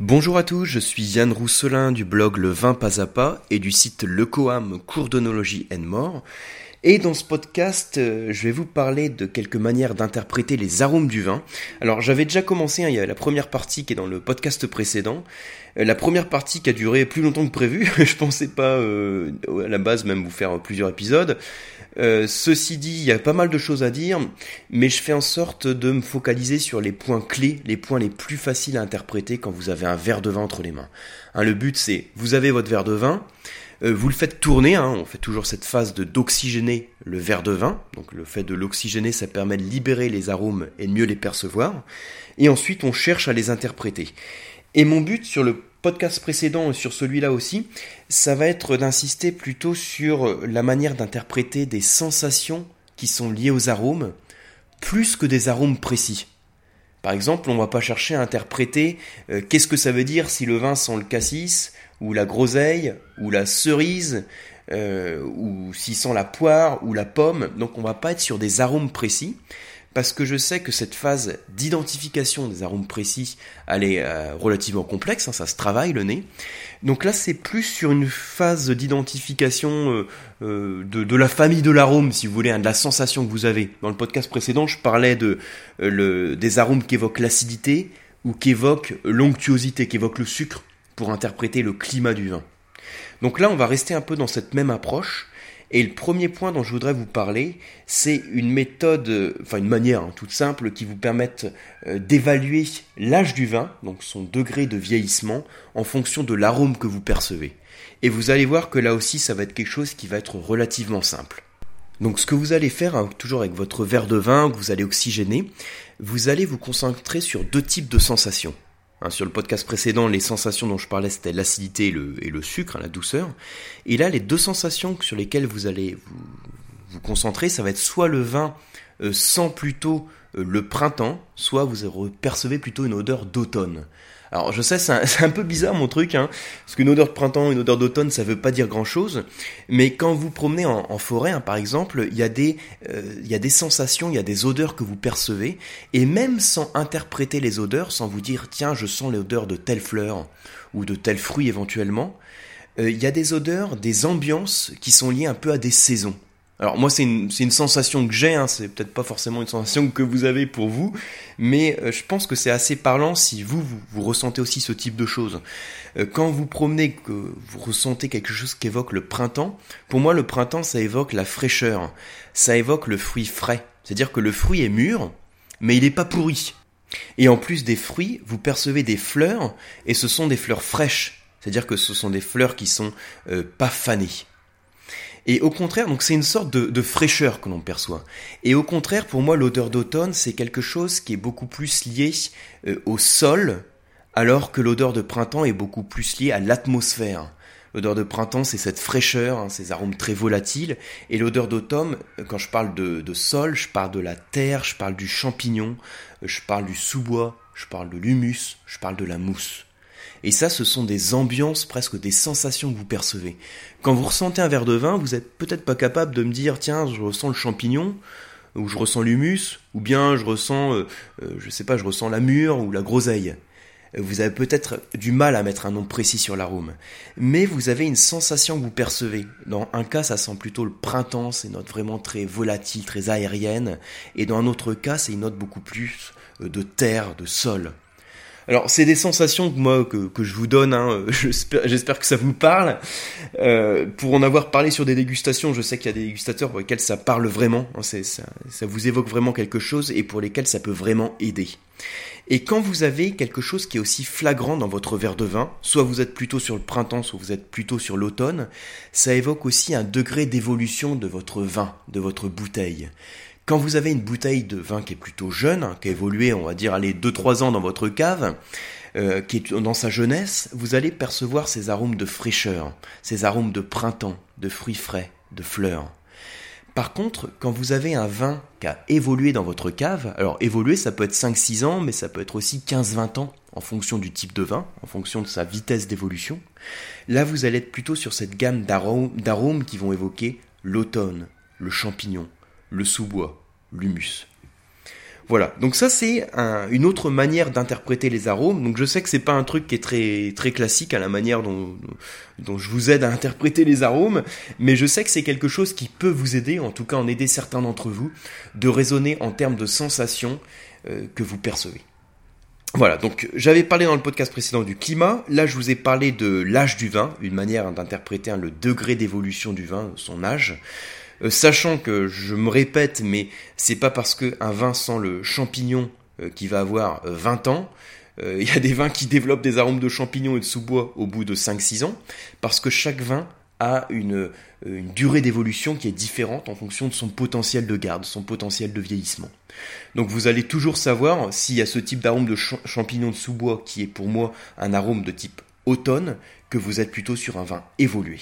Bonjour à tous, je suis Yann Rousselin du blog Le Vin Pas à Pas et du site Le Coam Cours d'onologie and More. Et dans ce podcast, euh, je vais vous parler de quelques manières d'interpréter les arômes du vin. Alors j'avais déjà commencé, hein, il y a la première partie qui est dans le podcast précédent. Euh, la première partie qui a duré plus longtemps que prévu. je pensais pas euh, à la base même vous faire plusieurs épisodes. ceci dit, il y a pas mal de choses à dire, mais je fais en sorte de me focaliser sur les points clés, les points les plus faciles à interpréter quand vous avez un verre de vin entre les mains. Hein, le but c'est, vous avez votre verre de vin, euh, vous le faites tourner, hein, on fait toujours cette phase de d'oxygéner le verre de vin. Donc le fait de l'oxygéner, ça permet de libérer les arômes et de mieux les percevoir. Et ensuite, on cherche à les interpréter. Et mon but sur le podcast précédent et sur celui-là aussi, ça va être d'insister plutôt sur la manière d'interpréter des sensations qui sont liées aux arômes, plus que des arômes précis. Par exemple, on va pas chercher à interpréter euh, qu'est-ce que ça veut dire si le vin sent le cassis, ou la groseille, ou la cerise, euh, ou s'il sent la poire, ou la pomme. Donc on va pas être sur des arômes précis, parce que je sais que cette phase d'identification des arômes précis, elle est euh, relativement complexe, hein, ça se travaille le nez. Donc là, c'est plus sur une phase d'identification euh, de, la famille de l'arôme, si vous voulez, hein, de la sensation que vous avez. Dans le podcast précédent, je parlais de, des arômes qui évoquent l'acidité ou qui évoquent l'onctuosité, qui évoquent le sucre pour interpréter le climat du vin. Donc là, on va rester un peu dans cette même approche. Et le premier point dont je voudrais vous parler, c'est une méthode, enfin une manière hein, toute simple qui vous permette euh, d'évaluer l'âge du vin, donc son degré de vieillissement, en fonction de l'arôme que vous percevez. Et vous allez voir que là aussi, ça va être quelque chose qui va être relativement simple. Donc ce que vous allez faire, hein, toujours avec votre verre de vin que vous allez oxygéner, vous allez vous concentrer sur deux types de sensations. Hein, sur le podcast précédent, les sensations dont je parlais, c'était l'acidité et le, sucre, hein, la douceur. Et là, les deux sensations sur lesquelles vous allez vous, concentrer, ça va être soit le vin euh, sent plutôt euh, le printemps, soit vous percevez plutôt une odeur d'automne. Alors je sais, c'est un, peu bizarre mon truc, hein, parce qu'une odeur de printemps, une odeur d'automne, ça veut pas dire grand-chose. Mais quand vous promenez en, forêt, hein, par exemple, il y, a des, euh, y a des sensations, il y a des odeurs que vous percevez, et même sans interpréter les odeurs, sans vous dire tiens, je sens l'odeur de telle fleur ou de tel fruit éventuellement, euh, il y a des odeurs, des ambiances qui sont liées un peu à des saisons. Alors moi c'est une, une, sensation que j'ai, hein, c'est peut-être pas forcément une sensation que vous avez pour vous, mais euh, je pense que c'est assez parlant si vous, vous, ressentez aussi ce type de choses. Euh, quand vous promenez, que vous ressentez quelque chose qui évoque le printemps, pour moi le printemps ça évoque la fraîcheur, ça évoque le fruit frais, c'est-à-dire que le fruit est mûr, mais il n'est pas pourri. Et en plus des fruits, vous percevez des fleurs, et ce sont des fleurs fraîches, c'est-à-dire que ce sont des fleurs qui sont euh, pas fanées. Et au contraire, donc c'est une sorte de, fraîcheur que l'on perçoit. Et au contraire, pour moi, l'odeur d'automne, c'est quelque chose qui est beaucoup plus lié euh, au sol, alors que l'odeur de printemps est beaucoup plus liée à l'atmosphère. L'odeur de printemps, c'est cette fraîcheur, hein, ces arômes très volatiles. Et l'odeur d'automne, quand je parle de, sol, je parle de la terre, je parle du champignon, je parle du sous-bois, je parle de l'humus, je parle de la mousse. Et ça, ce sont des ambiances, presque des sensations que vous percevez. Quand vous ressentez un verre de vin, vous n'êtes peut-être pas capable de me dire, tiens, je ressens le champignon, ou je ressens l'humus, ou bien je ressens, euh, euh, je sais pas, je ressens la mûre ou la groseille. Vous avez peut-être du mal à mettre un nom précis sur l'arôme, mais vous avez une sensation que vous percevez. Dans un cas, ça sent plutôt le printemps, c'est une note vraiment très volatile, très aérienne, et dans un autre cas, c'est une note beaucoup plus euh, de terre, de sol. Alors c'est des sensations que moi que, je vous donne, hein. j'espère que ça vous parle. Euh, pour en avoir parlé sur des dégustations, je sais qu'il y a des dégustateurs pour lesquels ça parle vraiment, hein. ça vous évoque vraiment quelque chose et pour lesquels ça peut vraiment aider. Et quand vous avez quelque chose qui est aussi flagrant dans votre verre de vin, soit vous êtes plutôt sur le printemps, soit vous êtes plutôt sur l'automne, ça évoque aussi un degré d'évolution de votre vin, de votre bouteille. Quand vous avez une bouteille de vin qui est plutôt jeune, hein, qui a évolué, on va dire, allez, 2-3 ans dans votre cave, euh, qui est dans sa jeunesse, vous allez percevoir ces arômes de fraîcheur, ces arômes de printemps, de fruits frais, de fleurs. Par contre, quand vous avez un vin qui a évolué dans votre cave, alors évoluer ça peut être 5-6 ans, mais ça peut être aussi 15-20 ans en fonction du type de vin, en fonction de sa vitesse d'évolution, là vous allez être plutôt sur cette gamme d'arômes qui vont évoquer l'automne, le champignon, le sous-bois, l'humus. Voilà, donc ça c'est une autre manière d'interpréter les arômes. Donc je sais que c'est pas un truc qui est très très classique à la manière dont je vous aide à interpréter les arômes, mais je sais que c'est quelque chose qui peut vous aider, en tout cas en aider certains d'entre vous, de raisonner en termes de sensations euh, que vous percevez. Voilà, donc j'avais parlé dans le podcast précédent du climat, là je vous ai parlé de l'âge du vin, une manière d'interpréter le degré d'évolution du vin, son âge. Euh, sachant que je me répète, mais c'est pas parce qu'un vin sent le champignon euh, qui va avoir 20 ans, il y a des vins qui développent des arômes de champignons et de sous-bois au bout de 5-6 ans, parce que chaque vin a une, durée d'évolution qui est différente en fonction de son potentiel de garde, son potentiel de vieillissement. Donc vous allez toujours savoir s'il y a ce type d'arôme de champignon de sous-bois qui est pour moi un arôme de type automne, que vous êtes plutôt sur un vin évolué.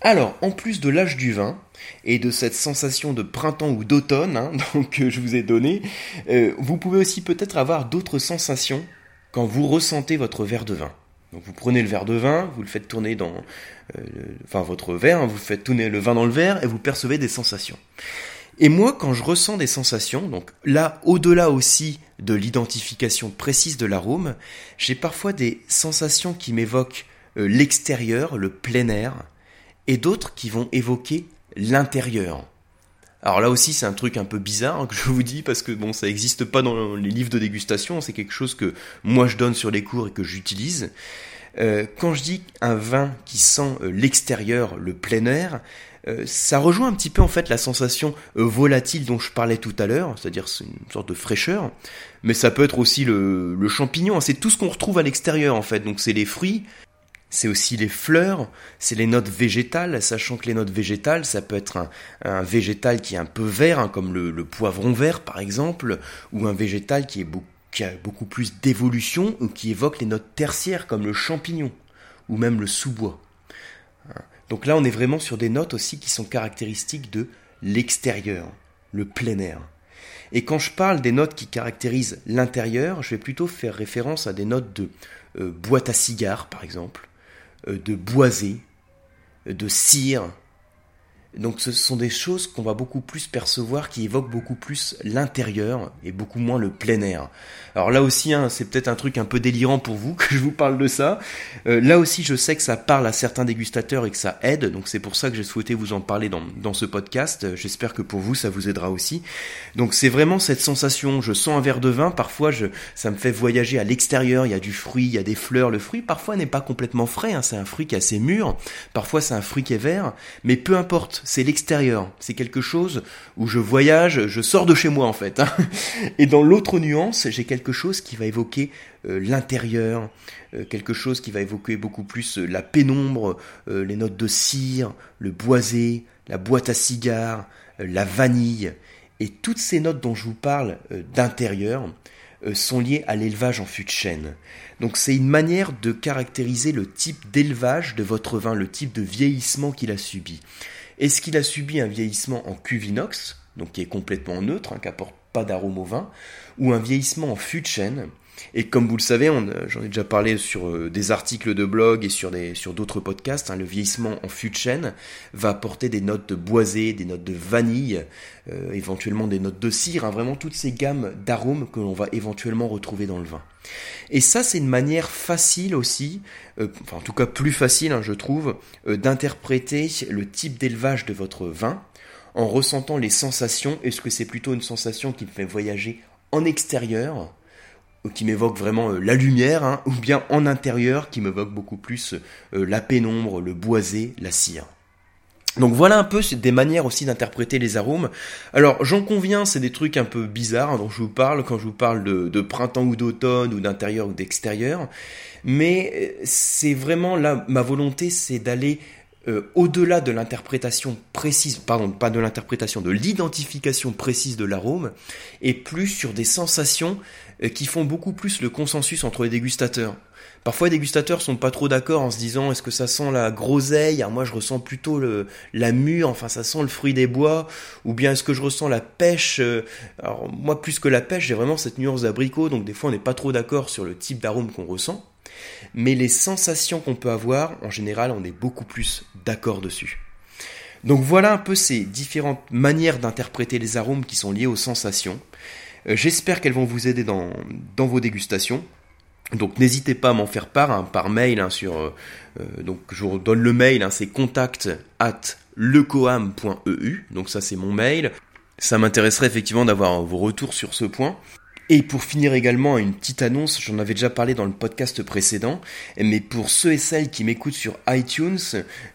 Alors, en plus de l'âge du vin et de cette sensation de printemps ou d'automne hein, que je vous ai donné, euh, vous pouvez aussi peut-être avoir d'autres sensations quand vous ressentez votre verre de vin. Donc vous prenez le verre de vin, vous le faites tourner dans, euh, enfin votre verre, hein, vous faites tourner le vin dans le verre et vous percevez des sensations. Et moi, quand je ressens des sensations, donc là, au-delà aussi de l'identification précise de l'arôme, j'ai parfois des sensations qui m'évoquent euh, l'extérieur, le plein air, et d'autres qui vont évoquer l'intérieur. Alors là aussi, c'est un truc un peu bizarre hein, que je vous dis parce que bon, ça n'existe pas dans les livres de dégustation. C'est quelque chose que moi je donne sur les cours et que j'utilise. Euh, quand je dis un vin qui sent euh, l'extérieur, le plein air, euh, ça rejoint un petit peu en fait la sensation volatile dont je parlais tout à l'heure, c'est-à-dire c'est une sorte de fraîcheur, mais ça peut être aussi le, le champignon, hein. c'est tout ce qu'on retrouve à l'extérieur en fait, donc c'est les fruits, c'est aussi les fleurs, c'est les notes végétales, sachant que les notes végétales, ça peut être un, végétal qui est un peu vert, hein, comme le, poivron vert par exemple, ou un végétal qui, est a beaucoup plus d'évolution, ou qui évoque les notes tertiaires, comme le champignon, ou même le sous-bois. Donc là, on est vraiment sur des notes aussi qui sont caractéristiques de l'extérieur, le plein air. Et quand je parle des notes qui caractérisent l'intérieur, je vais plutôt faire référence à des notes de euh, boîte à cigares, par exemple, de boisé, de cire. Donc ce sont des choses qu'on va beaucoup plus percevoir, qui évoquent beaucoup plus l'intérieur et beaucoup moins le plein air. Alors là aussi, hein, c'est peut-être un truc un peu délirant pour vous que je vous parle de ça. Euh, là aussi, je sais que ça parle à certains dégustateurs et que ça aide, donc c'est pour ça que j'ai souhaité vous en parler dans, ce podcast. J'espère que pour vous, ça vous aidera aussi. Donc c'est vraiment cette sensation, je sens un verre de vin, parfois ça me fait voyager à l'extérieur, il y a du fruit, il y a des fleurs, le fruit parfois n'est pas complètement frais, hein, c'est un fruit qui est assez mûr, parfois c'est un fruit qui est vert, mais peu importe, c'est l'extérieur, c'est quelque chose où je voyage, je sors de chez moi en fait. Hein. Et dans l'autre nuance, j'ai quelque chose qui va évoquer euh, l'intérieur, euh, quelque chose qui va évoquer beaucoup plus euh, la pénombre, les notes de cire, le boisé, la boîte à cigares, la vanille. Et toutes ces notes dont je vous parle d'intérieur sont liées à l'élevage en fût de chêne. Donc c'est une manière de caractériser le type d'élevage de votre vin, le type de vieillissement qu'il a subi. Est-ce qu'il a subi un vieillissement en cuve inox, donc qui est complètement neutre, hein, qui apporte pas d'arôme au vin, ou un vieillissement en fût de chêne. Et comme vous le savez, j'en ai déjà parlé sur euh, des articles de blog et sur d'autres podcasts, hein, le vieillissement en fût de chêne va apporter des notes de boisé, des notes de vanille, euh, éventuellement des notes de cire, hein, vraiment toutes ces gammes d'arômes que l'on va éventuellement retrouver dans le vin. Et ça, c'est une manière facile aussi, euh, en tout cas plus facile, hein, je trouve, d'interpréter le type d'élevage de votre vin en ressentant les sensations. Est-ce que c'est plutôt une sensation qui me fait voyager en extérieur, qui m'évoque vraiment euh, la lumière, hein, ou bien en intérieur, qui m'évoque beaucoup plus euh, la pénombre, le boisé, la cire. Donc voilà un peu des manières aussi d'interpréter les arômes. Alors j'en conviens, c'est des trucs un peu bizarres hein, dont je vous parle quand je vous parle de, printemps ou d'automne ou d'intérieur ou d'extérieur. Mais euh, c'est vraiment là, ma volonté, c'est d'aller au-delà de l'interprétation précise, pardon, pas de l'interprétation, de l'identification précise de l'arôme, et plus sur des sensations qui font beaucoup plus le consensus entre les dégustateurs. Parfois, les dégustateurs sont pas trop d'accord en se disant est-ce que ça sent la groseille? Alors moi, je ressens plutôt le, la mûre, enfin ça sent le fruit des bois, ou bien est-ce que je ressens la pêche euh, Alors moi, plus que la pêche, j'ai vraiment cette nuance d'abricot, donc des fois, on n'est pas trop d'accord sur le type d'arôme qu'on ressent mais les sensations qu'on peut avoir, en général, on est beaucoup plus d'accord dessus. Donc voilà un peu ces différentes manières d'interpréter les arômes qui sont liés aux sensations. J'espère qu'elles vont vous aider dans, dans vos dégustations. Donc n'hésitez pas à m'en faire part hein, par mail hein, sur euh, euh, donc je vous donne le mail hein, c'est contact at lecoam.eu donc ça c'est mon mail. Ça m'intéresserait effectivement d'avoir vos retours sur ce point et pour finir également, une petite annonce, j'en avais déjà parlé dans le podcast précédent, mais pour ceux et celles qui m'écoutent sur iTunes,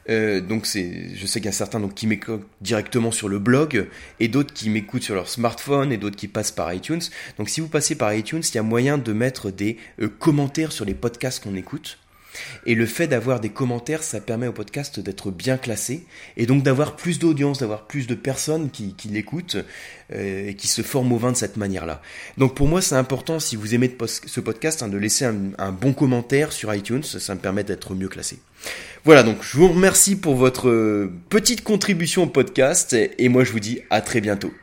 euh, donc c'est, je sais qu'il y a certains donc, qui m'écoutent directement sur le blog, et d'autres qui m'écoutent sur leur smartphone, et d'autres qui passent par iTunes. Donc si vous passez par iTunes, il y a moyen de mettre des euh, commentaires sur les podcasts qu'on écoute. Et le fait d'avoir des commentaires, ça permet au podcast d'être bien classé et donc d'avoir plus d'audience, d'avoir plus de personnes qui, l'écoutent euh, et qui se forment au vin de cette manière-là. Donc pour moi, c'est important, si vous aimez ce podcast, hein, de laisser un, bon commentaire sur iTunes, ça me permet d'être mieux classé. Voilà, donc je vous remercie pour votre petite contribution au podcast et moi je vous dis à très bientôt.